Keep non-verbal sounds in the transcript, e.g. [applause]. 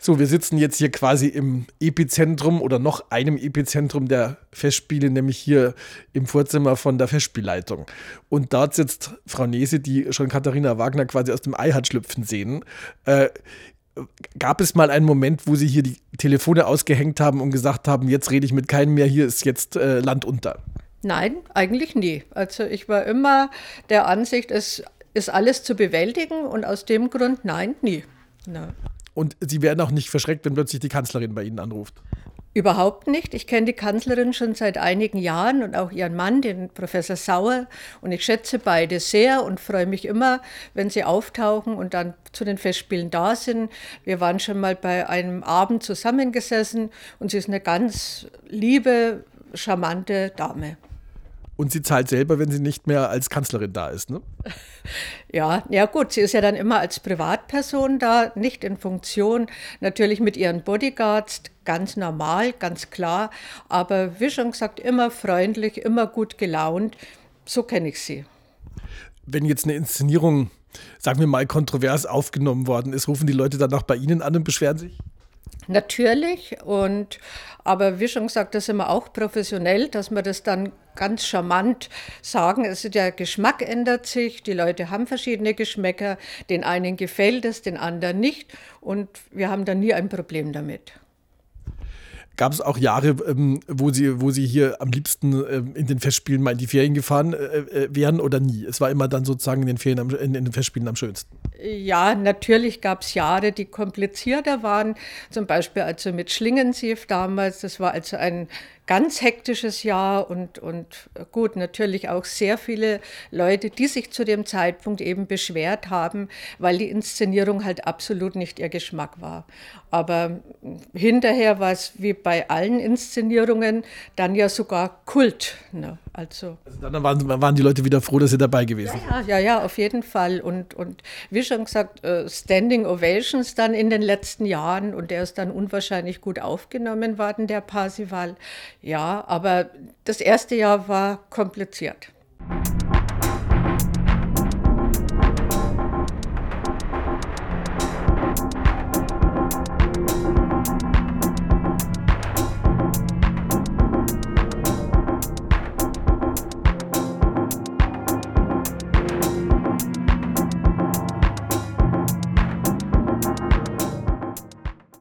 So, wir sitzen jetzt hier quasi im Epizentrum oder noch einem Epizentrum der Festspiele, nämlich hier im Vorzimmer von der Festspielleitung. Und dort sitzt Frau Nese, die schon Katharina Wagner quasi aus dem Ei hat schlüpfen sehen. Äh, gab es mal einen Moment, wo Sie hier die Telefone ausgehängt haben und gesagt haben, jetzt rede ich mit keinem mehr, hier ist jetzt äh, Land unter? Nein, eigentlich nie. Also ich war immer der Ansicht, es ist alles zu bewältigen und aus dem Grund nein, nie. No. Und Sie werden auch nicht verschreckt, wenn plötzlich die Kanzlerin bei Ihnen anruft. Überhaupt nicht. Ich kenne die Kanzlerin schon seit einigen Jahren und auch ihren Mann, den Professor Sauer. Und ich schätze beide sehr und freue mich immer, wenn sie auftauchen und dann zu den Festspielen da sind. Wir waren schon mal bei einem Abend zusammengesessen und sie ist eine ganz liebe, charmante Dame. Und sie zahlt selber, wenn sie nicht mehr als Kanzlerin da ist, ne? [laughs] Ja, ja gut, sie ist ja dann immer als Privatperson da, nicht in Funktion, natürlich mit ihren Bodyguards, ganz normal, ganz klar, aber wie schon gesagt, immer freundlich, immer gut gelaunt. So kenne ich sie. Wenn jetzt eine Inszenierung, sagen wir mal, kontrovers aufgenommen worden ist, rufen die Leute dann auch bei Ihnen an und beschweren sich? Natürlich, und, aber wie schon gesagt, das sind wir auch professionell, dass wir das dann ganz charmant sagen. Also der Geschmack ändert sich, die Leute haben verschiedene Geschmäcker, den einen gefällt es, den anderen nicht und wir haben da nie ein Problem damit. Gab es auch Jahre, ähm, wo, Sie, wo Sie hier am liebsten ähm, in den Festspielen mal in die Ferien gefahren äh, äh, wären oder nie? Es war immer dann sozusagen in den Ferien, am, in, in den Festspielen am schönsten. Ja, natürlich gab es Jahre, die komplizierter waren. Zum Beispiel also mit Schlingensief damals. Das war also ein ganz hektisches Jahr und, und gut, natürlich auch sehr viele Leute, die sich zu dem Zeitpunkt eben beschwert haben, weil die Inszenierung halt absolut nicht ihr Geschmack war. Aber hinterher war es wie bei allen Inszenierungen dann ja sogar Kult. Ne? Also, also dann waren, waren, die Leute wieder froh, dass sie dabei gewesen sind. Ja, ja, ja, auf jeden Fall. Und, und wie schon gesagt, äh, Standing Ovations dann in den letzten Jahren und der ist dann unwahrscheinlich gut aufgenommen worden, der Parsival. Ja, aber das erste Jahr war kompliziert.